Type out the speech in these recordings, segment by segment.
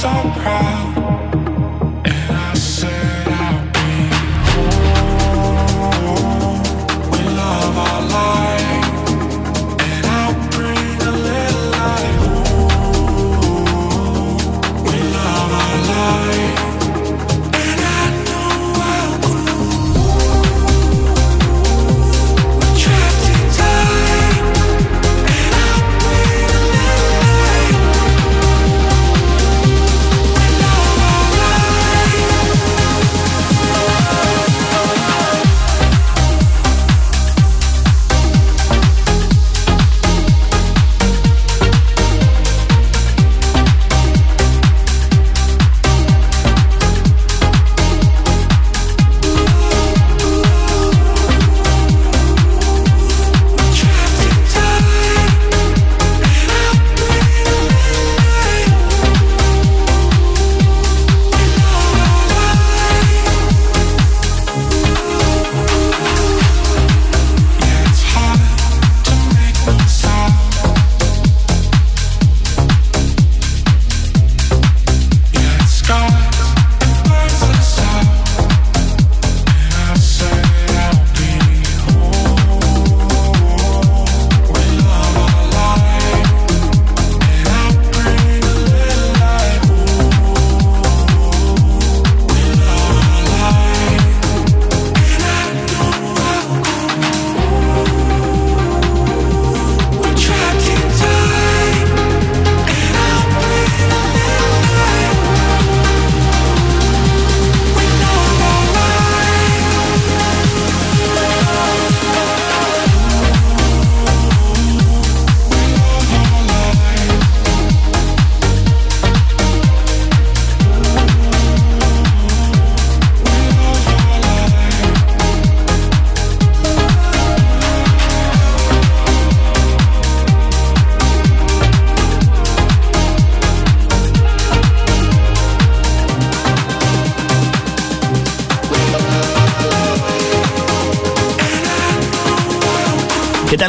so proud.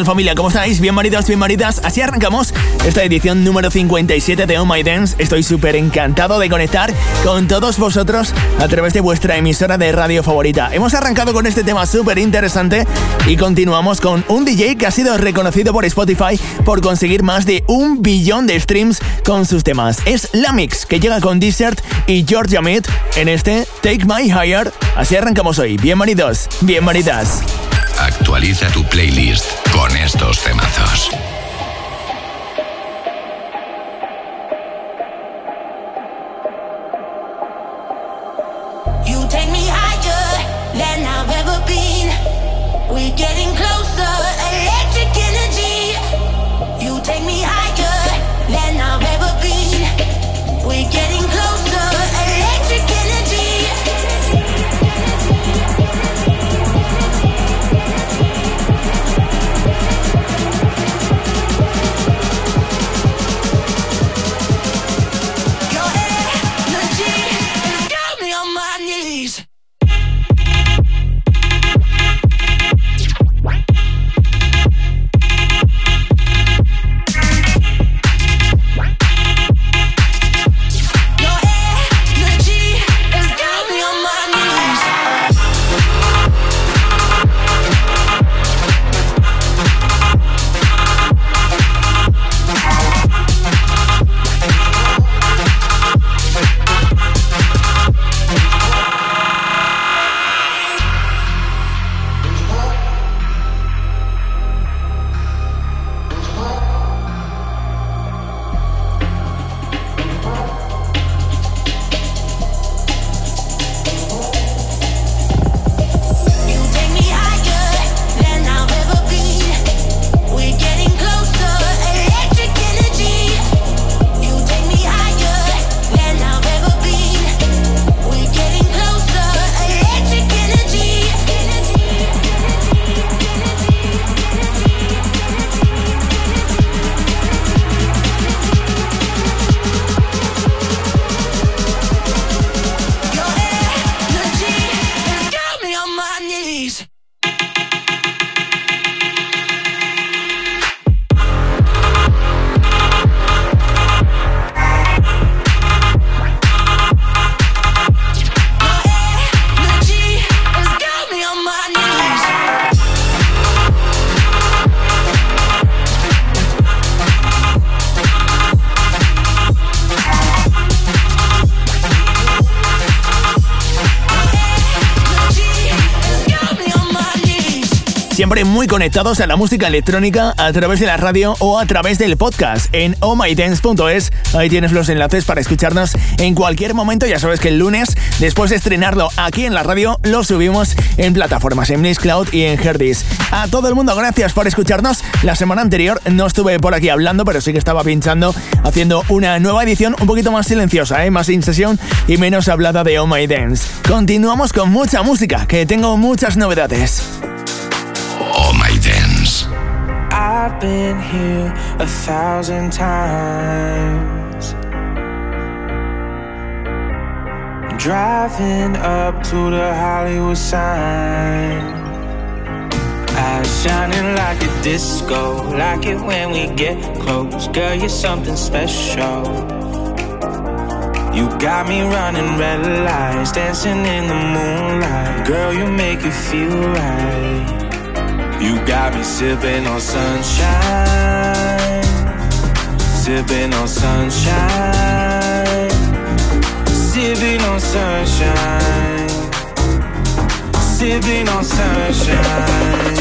Tal familia? ¿Cómo estáis? Bienvenidos, bienvenidas. Así arrancamos esta edición número 57 de Oh My Dance. Estoy súper encantado de conectar con todos vosotros a través de vuestra emisora de radio favorita. Hemos arrancado con este tema súper interesante y continuamos con un DJ que ha sido reconocido por Spotify por conseguir más de un billón de streams con sus temas. Es Lamix que llega con Desert y Georgia Mead en este Take My Higher. Así arrancamos hoy. Bienvenidos, bienvenidas. Actualiza tu playlist con estos temazos. Muy conectados a la música electrónica a través de la radio o a través del podcast en ohmydance.es. Ahí tienes los enlaces para escucharnos en cualquier momento. Ya sabes que el lunes, después de estrenarlo aquí en la radio, lo subimos en plataformas en Cloud y en Herdis. A todo el mundo, gracias por escucharnos. La semana anterior no estuve por aquí hablando, pero sí que estaba pinchando, haciendo una nueva edición un poquito más silenciosa, ¿eh? más sin sesión y menos hablada de Oh My. Continuamos con mucha música, que tengo muchas novedades. I've been here a thousand times. Driving up to the Hollywood sign. Eyes shining like a disco, like it when we get close. Girl, you're something special. You got me running red lights, dancing in the moonlight. Girl, you make it feel right. You got me sipping on sunshine, sipping on sunshine, sipping on sunshine, sipping on sunshine.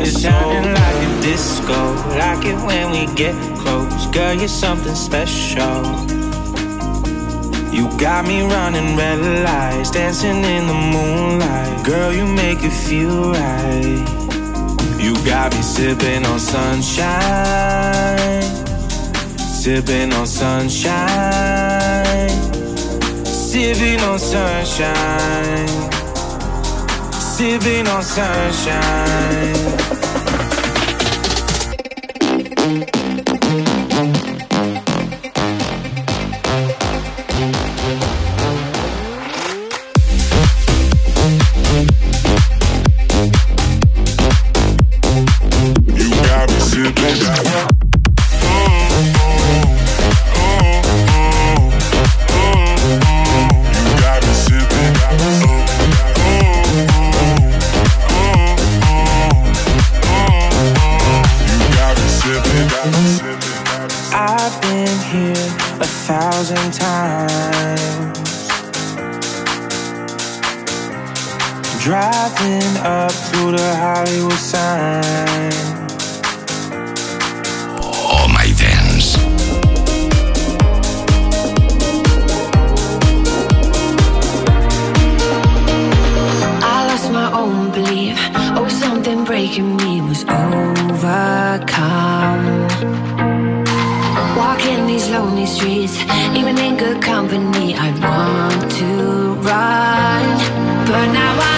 It's shining like a disco, like it when we get close. Girl, you're something special. You got me running red lights, dancing in the moonlight. Girl, you make it feel right. You got me sipping on sunshine, sipping on sunshine, sipping on sunshine to be no sunshine. lonely streets, even in good company, I want to run. But now I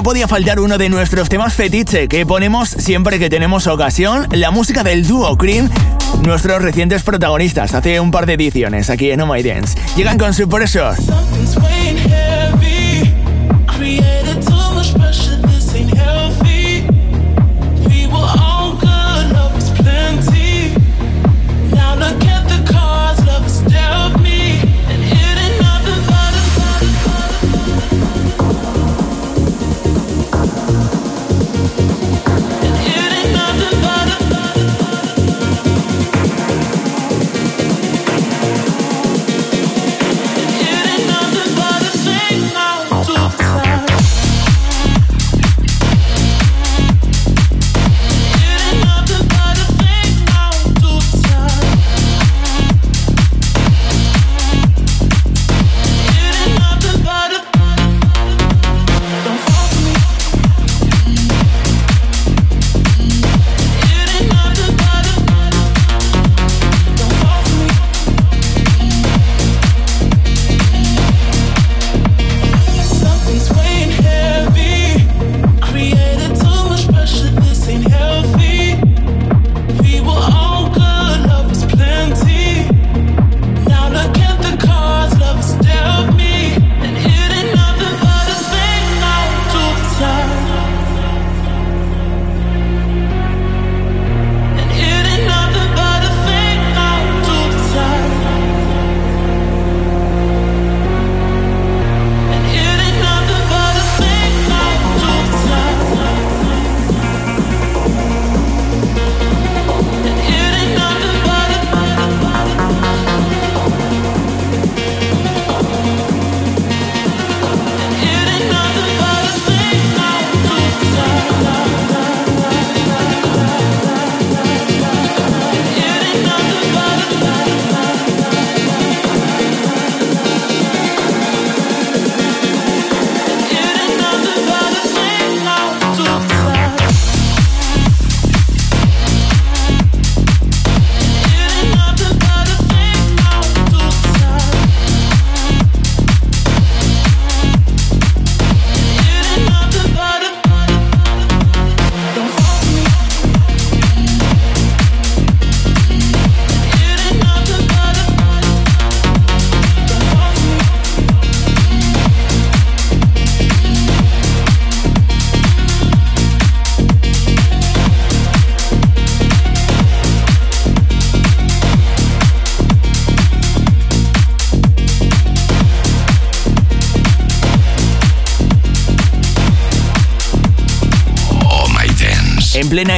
no podía faltar uno de nuestros temas fetiche que ponemos siempre que tenemos ocasión, la música del dúo Cream, nuestros recientes protagonistas hace un par de ediciones aquí en Oh My Dance. Llegan con su Pressure.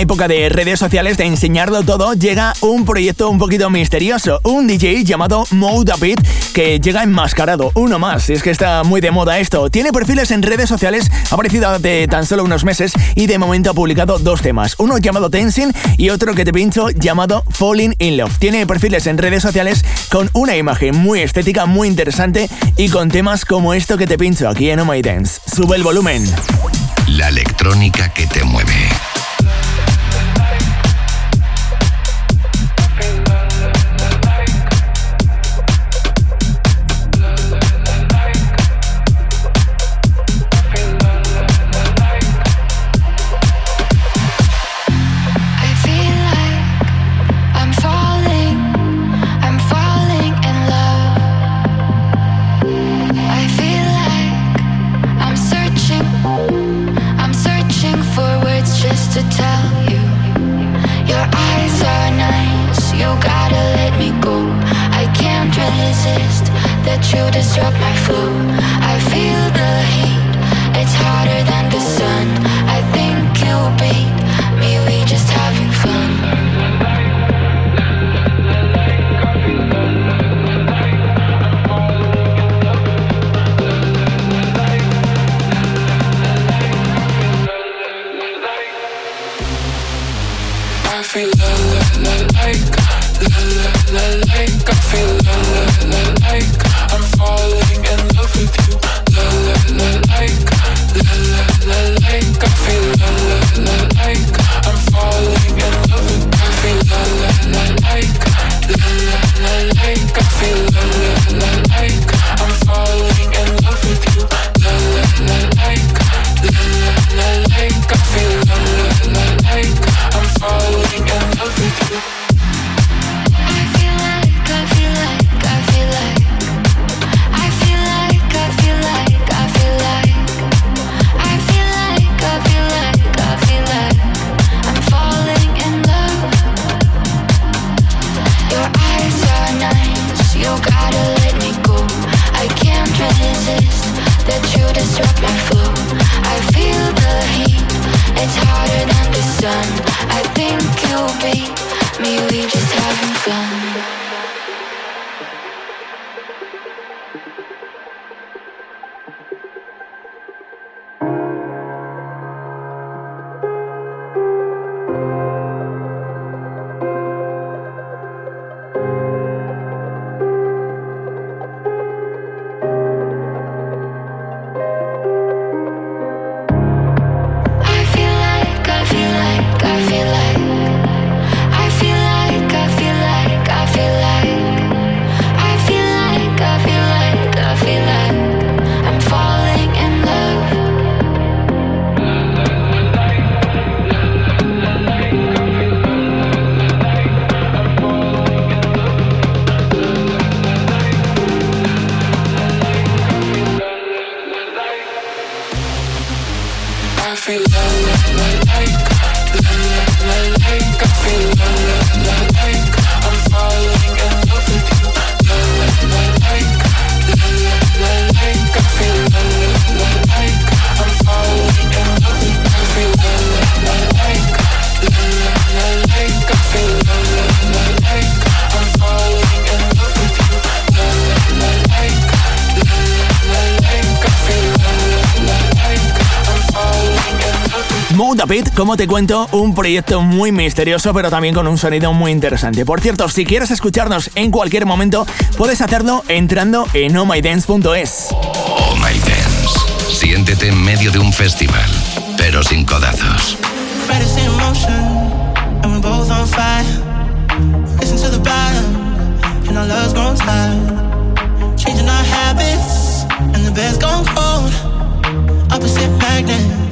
época de redes sociales de enseñarlo todo, llega un proyecto un poquito misterioso. Un DJ llamado Moudapit que llega enmascarado. Uno más, es que está muy de moda esto. Tiene perfiles en redes sociales, ha aparecido hace tan solo unos meses y de momento ha publicado dos temas. Uno llamado Tenzin y otro que te pincho llamado Falling in Love. Tiene perfiles en redes sociales con una imagen muy estética, muy interesante y con temas como esto que te pincho aquí en Oh My Dance. Sube el volumen. La electrónica que te mueve. Como te cuento, un proyecto muy misterioso, pero también con un sonido muy interesante. Por cierto, si quieres escucharnos en cualquier momento, puedes hacerlo entrando en ohmydance.es. Oh My Dance. Siéntete en medio de un festival, pero sin codazos. Changing our habits, and the bed's gone cold. Opposite magnets.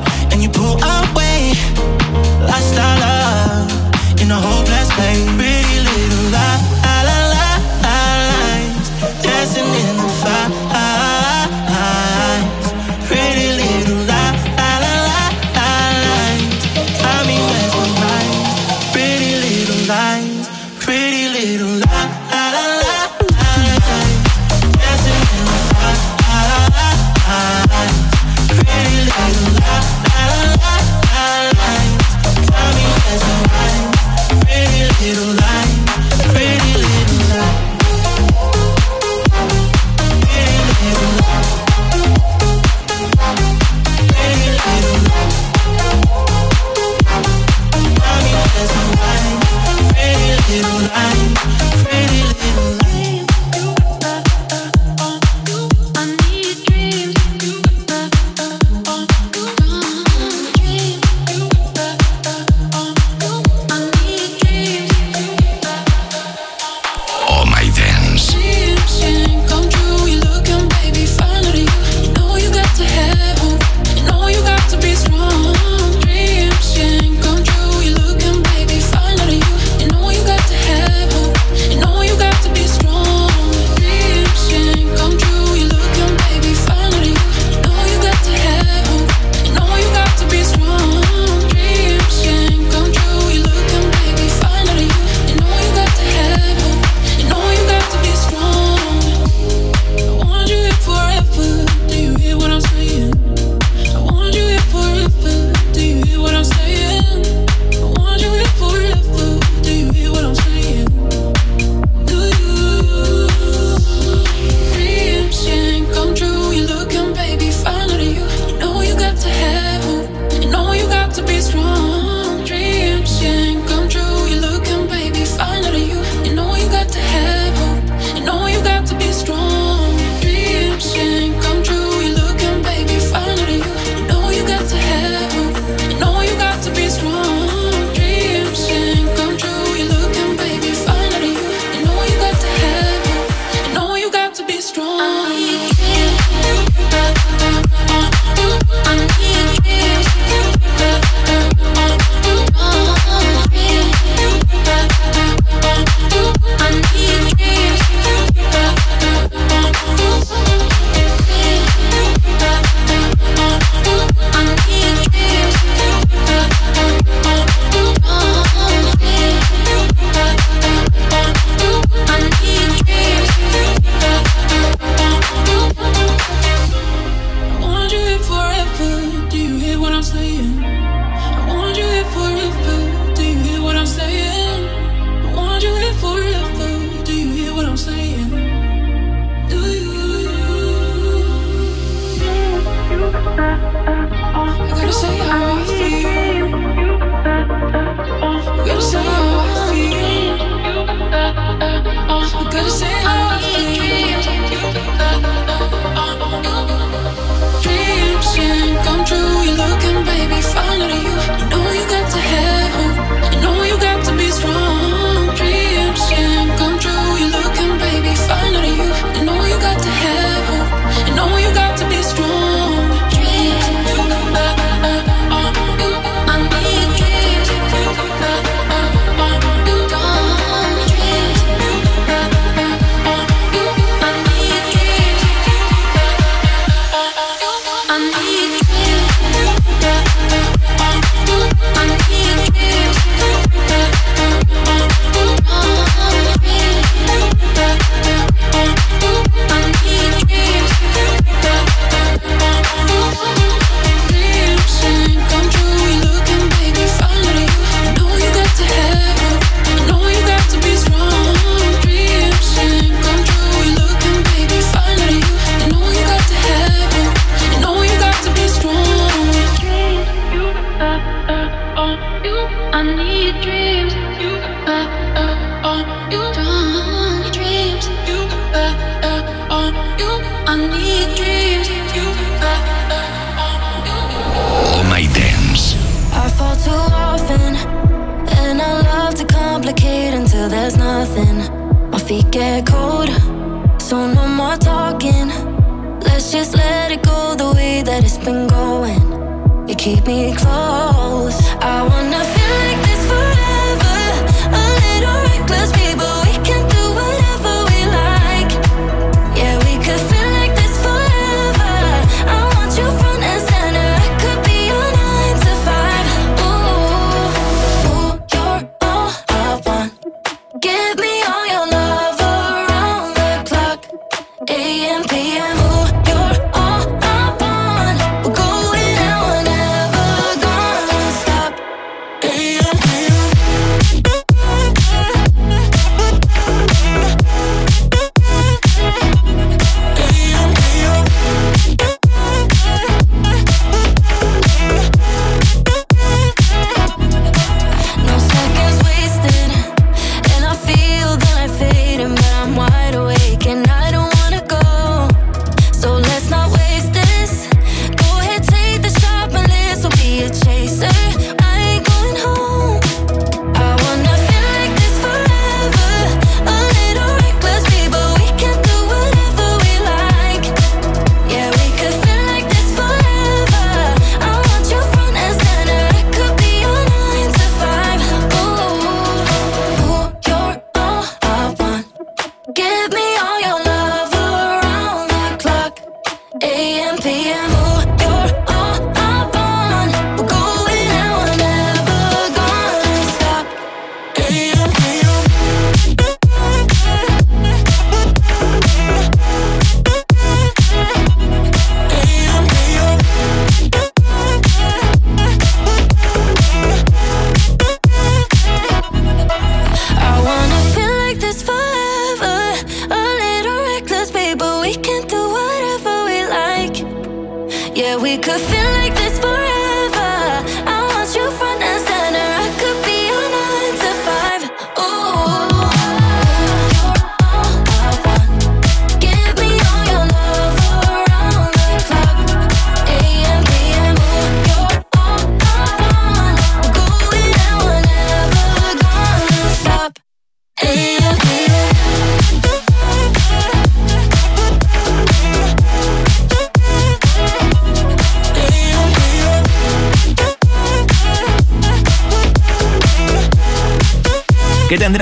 and you pull away. Lost our love in a hopeless place. Pretty little lie. get cold. So no more talking. Let's just let it go the way that it's been going. You keep me close. I wanna feel.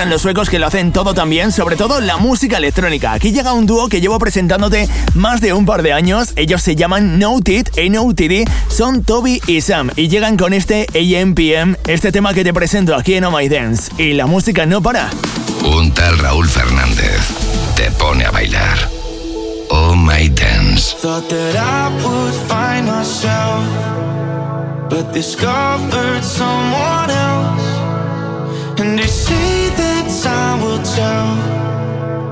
los suecos que lo hacen todo también, sobre todo la música electrónica. Aquí llega un dúo que llevo presentándote más de un par de años. Ellos se llaman No Tit y No TD. Son Toby y Sam y llegan con este AMPM, este tema que te presento aquí en Oh My Dance. Y la música no para. Un tal Raúl Fernández te pone a bailar. Oh My Dance. But discovered someone else. And they down.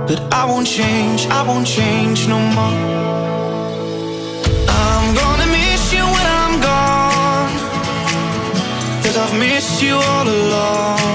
But I won't change, I won't change no more. I'm gonna miss you when I'm gone. Cause I've missed you all along.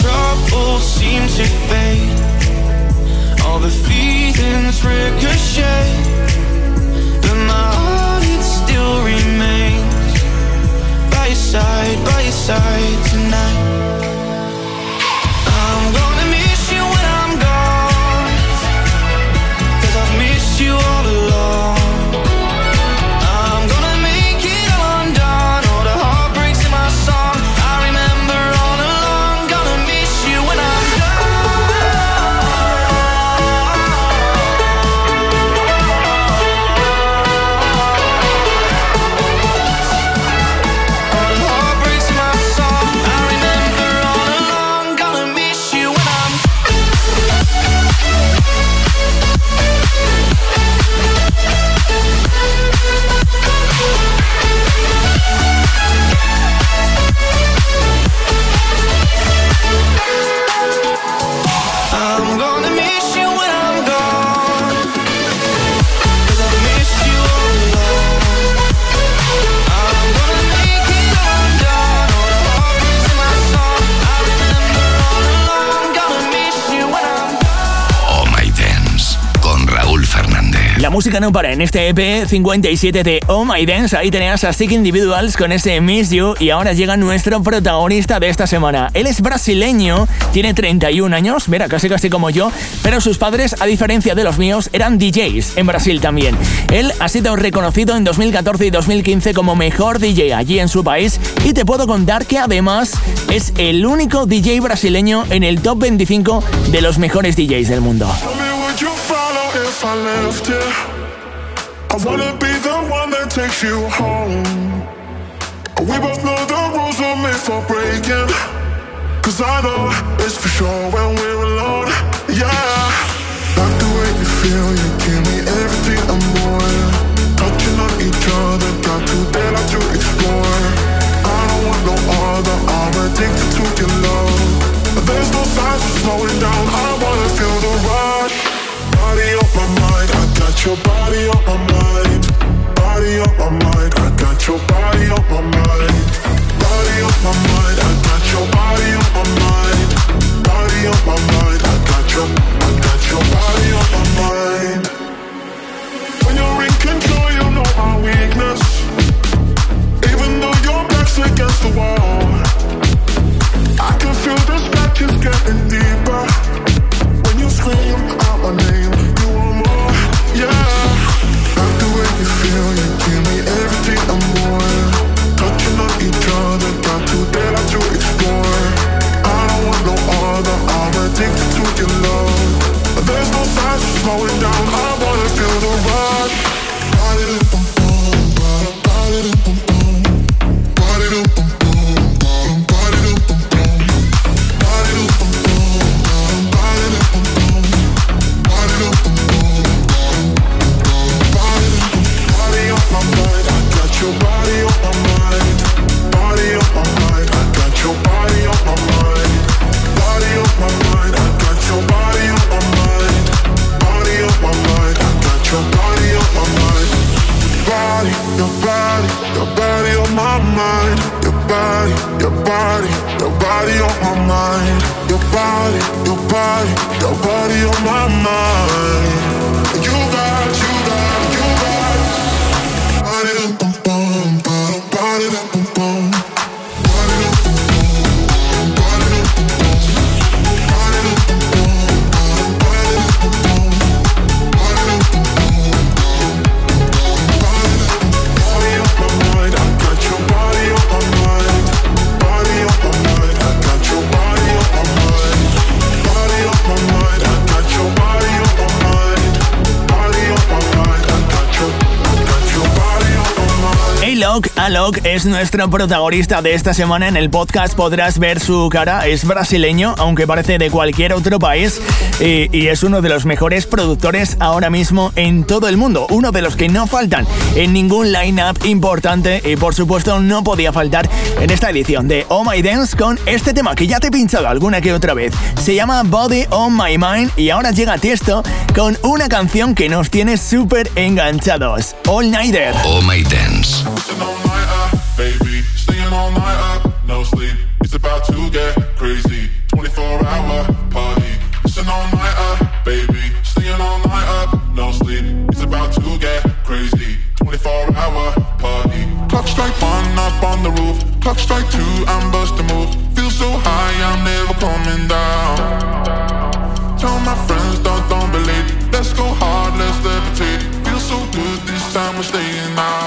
Troubles seem to fade. All the feelings ricochet But my heart, it still remains. By your side, by your side. Música no para en este EP 57 de Oh My Dance. Ahí tenías a Sick Individuals con ese Miss You y ahora llega nuestro protagonista de esta semana. Él es brasileño, tiene 31 años, mira, casi casi como yo, pero sus padres, a diferencia de los míos, eran DJs en Brasil también. Él ha sido reconocido en 2014 y 2015 como mejor DJ allí en su país y te puedo contar que además es el único DJ brasileño en el top 25 de los mejores DJs del mundo. I wanna be the one that takes you home. We both know the rules are made for breaking. Cause I know it's for sure when we're alone. Yeah. body, your body, your body on my mind. Your body, your body, your body on my mind. You got you. Alok es nuestro protagonista de esta semana. En el podcast podrás ver su cara. Es brasileño, aunque parece de cualquier otro país. Y, es uno de los mejores productores ahora mismo en todo el mundo. Uno de los que no faltan en ningún line-up importante. Y por supuesto, no podía faltar en esta edición de Oh My Dance con este tema que ya te he pinchado alguna que otra vez. Se llama Body on My Mind. Y ahora llega Tiesto con una canción que nos tiene súper enganchados. All Nighter. Oh My Dance. Baby. Staying all night up, no sleep. It's about to get crazy. 24 hour party. It's an all nighter, baby. Staying all night up, no sleep. It's about to get crazy. 24 hour party. Clock strike one up on the roof. Clock strike two, I'm busting move. Feel so high, I'm never coming down. Tell my friends, don't, don't believe. Let's go hard, let's levitate. Feel so good this time, we're staying out.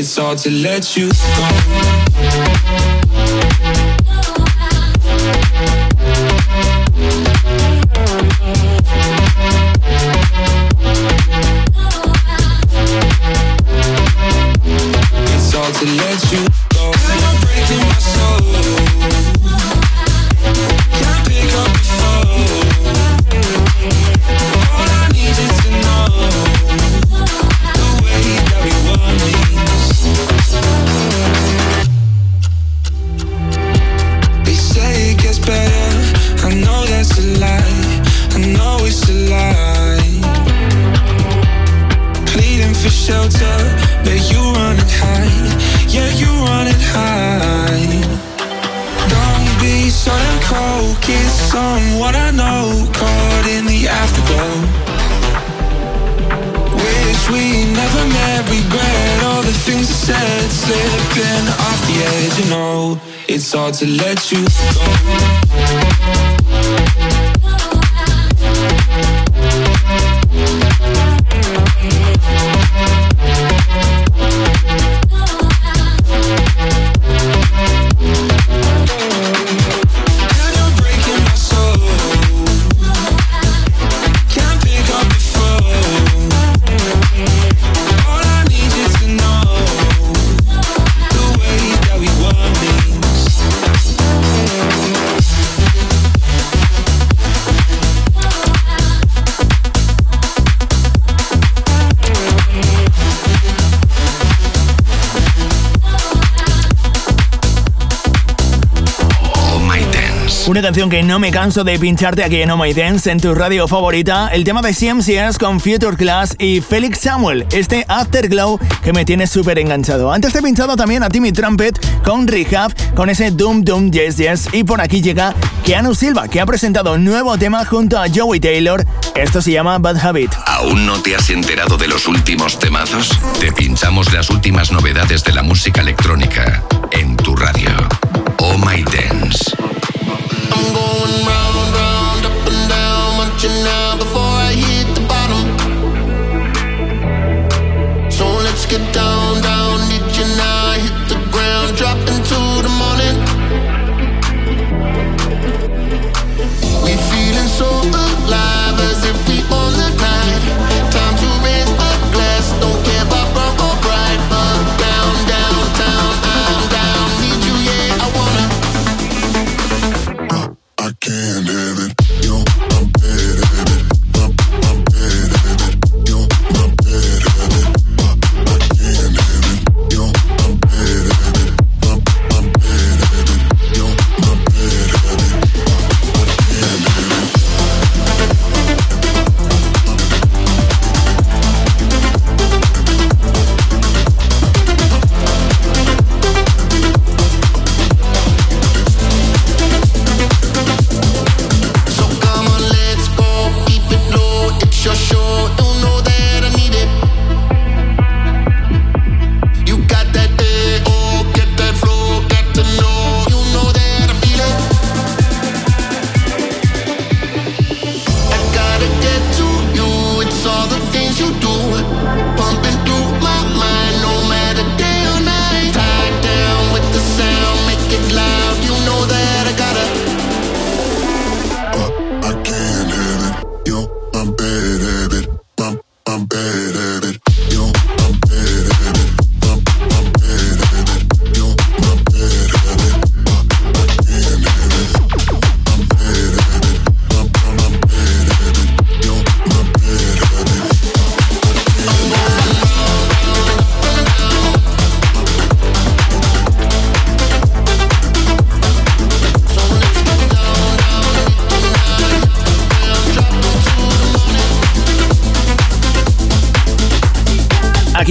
It's hard to let you go. It's hard to let you what I know, caught in the afterglow. Wish we never met, regret all the things I said, slipping off the edge. You know, it's hard to let you go. Una canción que no me canso de pincharte aquí en Oh My Dance en tu radio favorita. El tema de CMCS con Future Class y Felix Samuel. Este Afterglow que me tiene súper enganchado. Antes te he pinchado también a Timmy Trumpet con Rehab, con ese Doom Doom Yes Yes. Y por aquí llega Keanu Silva, que ha presentado un nuevo tema junto a Joey Taylor. Esto se llama Bad Habit. ¿Aún no te has enterado de los últimos temazos? Te pinchamos las últimas novedades de la música electrónica en tu radio. Oh My Dance.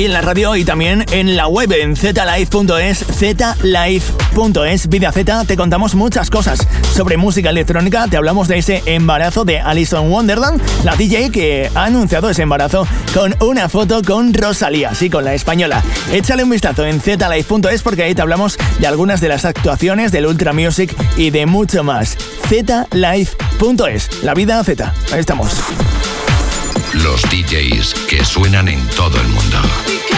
En la radio y también en la web en zlive.es, zlive.es, Vida Z, te contamos muchas cosas sobre música electrónica. Te hablamos de ese embarazo de Alison Wonderland, la DJ que ha anunciado ese embarazo con una foto con Rosalía, sí, con la española. Échale un vistazo en zlive.es porque ahí te hablamos de algunas de las actuaciones del Ultra Music y de mucho más. zlive.es, la vida Z. Ahí estamos. Los DJs que suenan en todo el mundo.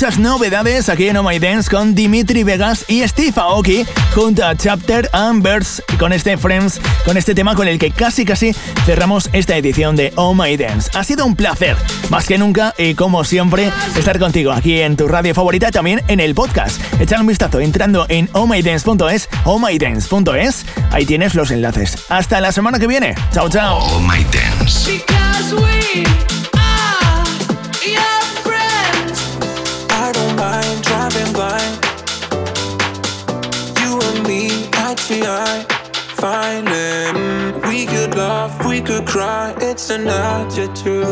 Muchas novedades aquí en Oh My Dance con Dimitri Vegas y Steve Aoki junto a Chapter and Birds con este Friends, con este tema con el que casi casi cerramos esta edición de Oh My Dance. Ha sido un placer, más que nunca y como siempre, estar contigo aquí en tu radio favorita, también en el podcast. Echar un vistazo entrando en ohmydance.es, ohmydance.es, ahí tienes los enlaces. Hasta la semana que viene. Chao, chao. Oh My Dance. Eye finding we could laugh, we could cry. It's an attitude.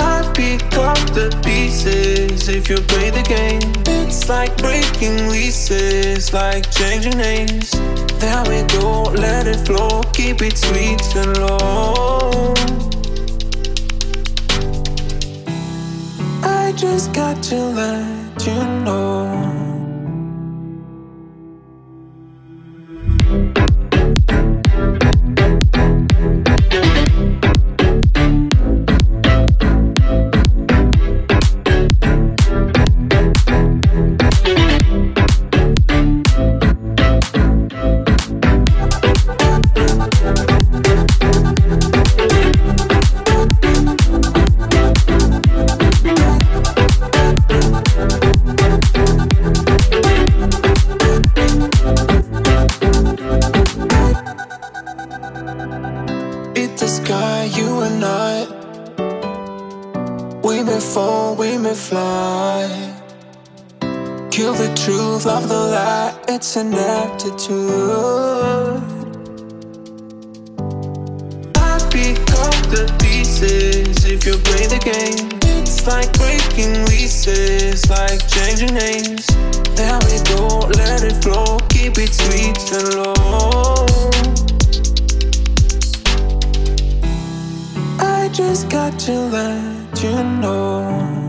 I pick up the pieces if you play the game. It's like breaking leases, like changing names. There we go, let it flow, keep it sweet and low. I just got to let you know. We may fall, we may fly. Kill the truth, love the lie, it's an aptitude. I pick up the pieces if you play the game. It's like breaking leases, like changing names. There we go, let it flow, keep it sweet and low. I just got to learn you know.